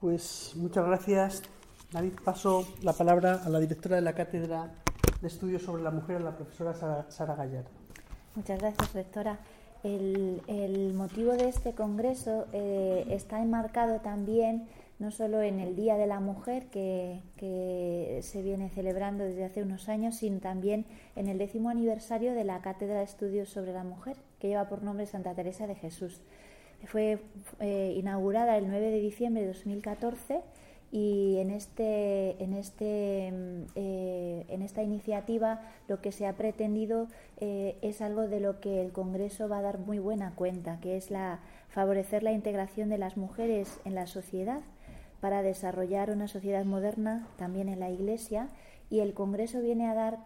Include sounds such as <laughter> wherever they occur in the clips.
pues muchas gracias. David, paso la palabra a la directora de la Cátedra de Estudios sobre la Mujer, a la profesora Sara, Gallardo. Muchas gracias, rectora. El, motivo de este congreso eh, está enmarcado también no solo en el Día de la Mujer que, que, se viene celebrando desde hace unos años, sino también en el décimo aniversario de la Cátedra de Estudios sobre la Mujer, que lleva por nombre Santa Teresa de Jesús. Fue eh, inaugurada el 9 de diciembre de 2014 y en, este, en, este, mm, eh, en esta iniciativa lo que se ha pretendido eh, es algo de lo que el Congreso va a dar muy buena cuenta, que es la, favorecer la integración de las mujeres en la sociedad para desarrollar una sociedad moderna también en la Iglesia y el Congreso viene a dar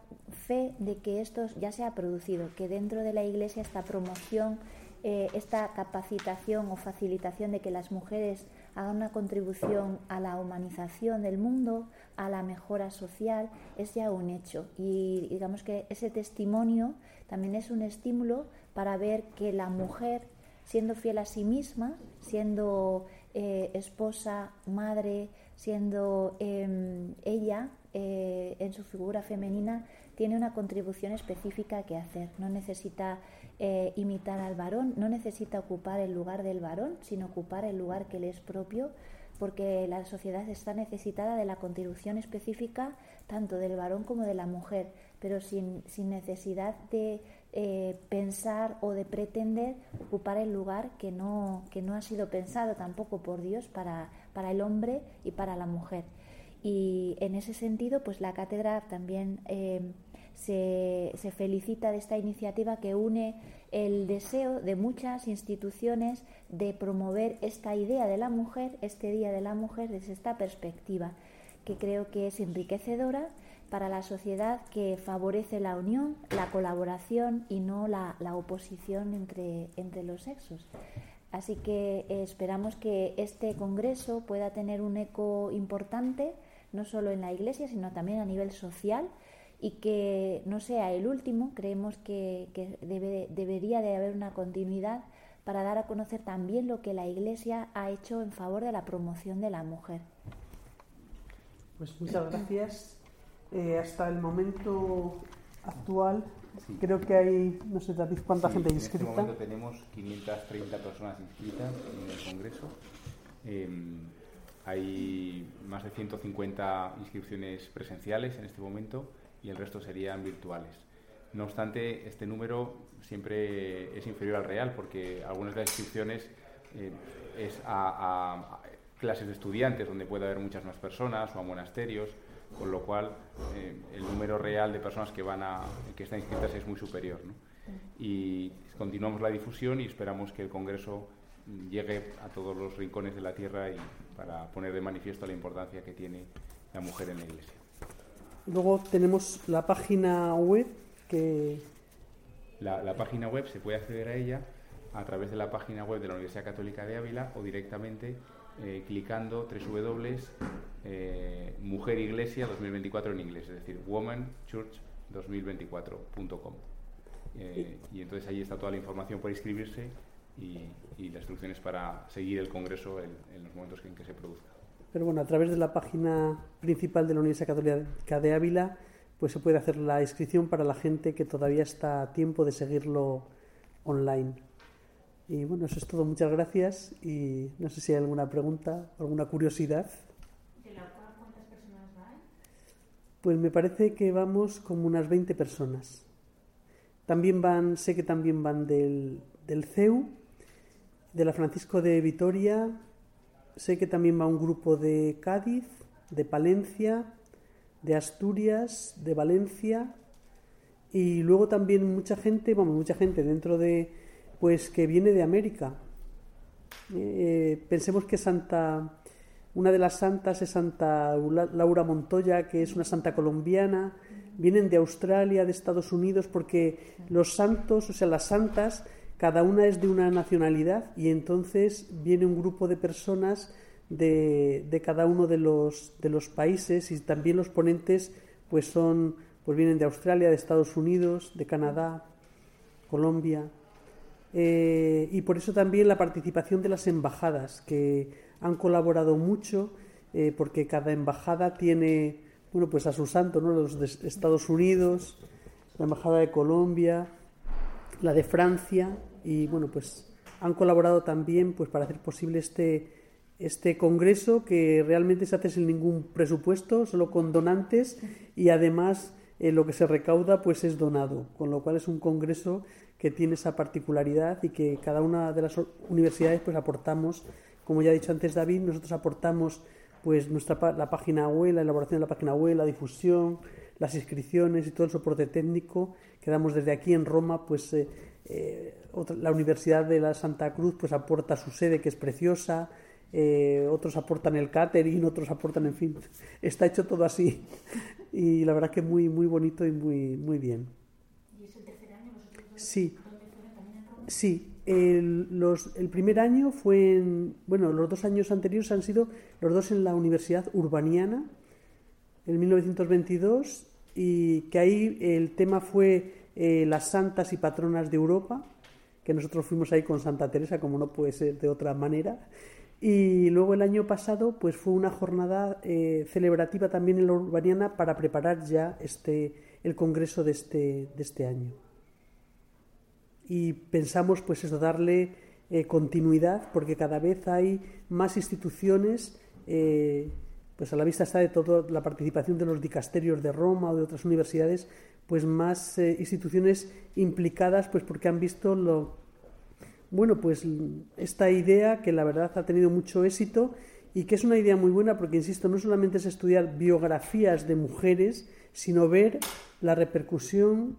fe de que esto ya se ha producido, que dentro de la Iglesia esta promoción eh, esta capacitación o facilitación de que las mujeres hagan una contribución a la humanización del mundo, a la mejora social, es ya un hecho. Y digamos que ese testimonio también es un estímulo para ver que la mujer, siendo fiel a sí misma, siendo eh, esposa, madre, siendo em, ella eh, en su figura femenina, tiene una contribución específica que hacer. No necesita eh, imitar al varón, no necesita ocupar el lugar del varón, sino ocupar el lugar que le es propio, porque la sociedad está necesitada de la contribución específica tanto del varón como de la mujer, pero sin, necesidad de eh, pensar o de pretender ocupar el lugar que no, que no ha sido pensado tampoco por Dios para, para el hombre y para la mujer. Y en ese sentido, pues la cátedra también eh, se, felicita de esta iniciativa que une el deseo de muchas instituciones de promover esta idea de la mujer, este Día de la Mujer, desde esta perspectiva, que creo que es enriquecedora para la sociedad, que favorece la unión, la colaboración y no la, oposición entre, entre los sexos. Así que eh, esperamos que este Congreso pueda tener un eco importante, no solo en la Iglesia, sino también a nivel social y que no sea el último, creemos que, debería de haber una continuidad para dar a conocer también lo que la Iglesia ha hecho en favor de la promoción de la mujer. Pues muchas gracias. Eh, hasta el momento actual creo que hay, no sé, David, cuánta gente inscrita. En este momento tenemos 530 personas inscritas en el Congreso. Em, hay más de 150 inscripciones presenciales en este momento y el resto serían virtuales. No obstante, este número siempre es inferior al real porque algunas de las inscripciones eh, es a, clases de estudiantes donde puede haber muchas más personas o a monasterios, con lo cual eh, el número real de personas que van a que están inscritas es muy superior. Y continuamos la difusión y esperamos que el Congreso llegue a todos los rincones de la tierra y para poner de manifiesto la importancia que tiene la mujer en la Iglesia. Luego tenemos la página web que... La, página web se puede acceder a ella a través de la página web de la Universidad Católica de Ávila o directamente eh, clicando www eh, Mujer Iglesia 2024 en inglés, es decir, womanchurch2024.com. Eh, y entonces ahí está toda la información para inscribirse y, las instrucciones para seguir el Congreso en, en los momentos en que se produzca. Pero bueno, a través de la página principal de la Universidad Católica de Ávila, pues se puede hacer la inscripción para la gente que todavía está a tiempo de seguirlo online. Y bueno, eso es todo. Muchas gracias y no sé si hay alguna pregunta, alguna curiosidad. ¿De la cuántas personas van? Pues me parece que vamos como unas 20 personas. También van, sé que también van del, del CEU, de la Francisco de Vitoria, sé que también va un grupo de Cádiz, de Palencia, de Asturias, de Valencia y luego también mucha gente, vamos, mucha gente dentro de, pues que viene de América. Eh, pensemos que Santa, una de las santas es Santa Laura Montoya, que es una santa colombiana. Vienen de Australia, de Estados Unidos, porque los santos, o sea, las santas, cada una es de una nacionalidad y entonces viene un grupo de personas de, de cada uno de los, de los países y también los ponentes pues son pues vienen de Australia, de Estados Unidos, de Canadá, Colombia. Eh, y por eso también la participación de las embajadas, que han colaborado mucho, eh, porque cada embajada tiene, bueno, pues a su santo, ¿no? Los de Estados Unidos, la embajada de Colombia, la de Francia, y bueno, pues han colaborado también pues para hacer posible este, este congreso que realmente se hace sin ningún presupuesto, solo con donantes y además eh, lo que se recauda pues es donado, con lo cual es un congreso que tiene esa particularidad y que cada una de las universidades pues aportamos, como ya ha dicho antes David, nosotros aportamos pues nuestra la página web, la elaboración de la página web, la difusión, las inscripciones y todo el soporte técnico que damos desde aquí en Roma, pues eh, eh, la Universidad de la Santa Cruz pues aporta su sede que es preciosa, eh, otros aportan el catering, otros aportan, en fin, <laughs> está hecho todo así <laughs> y la verdad que muy muy bonito y muy muy bien. ¿Y es el tercer año? Sí. Sí, el, los, el primer año fue en, bueno, los dos años anteriores han sido los dos en la Universidad Urbaniana, en 1922, y que ahí el tema fue eh, las santas y patronas de Europa, que nosotros fuimos ahí con Santa Teresa, como no puede ser de otra manera, y luego el año pasado pues fue una jornada eh, celebrativa también en la Urbaniana para preparar ya este, el congreso de este, de este año. Y pensamos pues eso, darle eh, continuidad porque cada vez hay más instituciones, eh, pues a la vista está de toda la participación de los dicasterios de Roma o de otras universidades, pues más instituciones implicadas pues porque han visto lo bueno, pues esta idea que la verdad ha tenido mucho éxito y que es una idea muy buena porque, insisto, no solamente es estudiar biografías de mujeres, sino ver la repercusión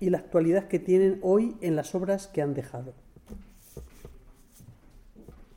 y la actualidad que tienen hoy en las obras que han dejado.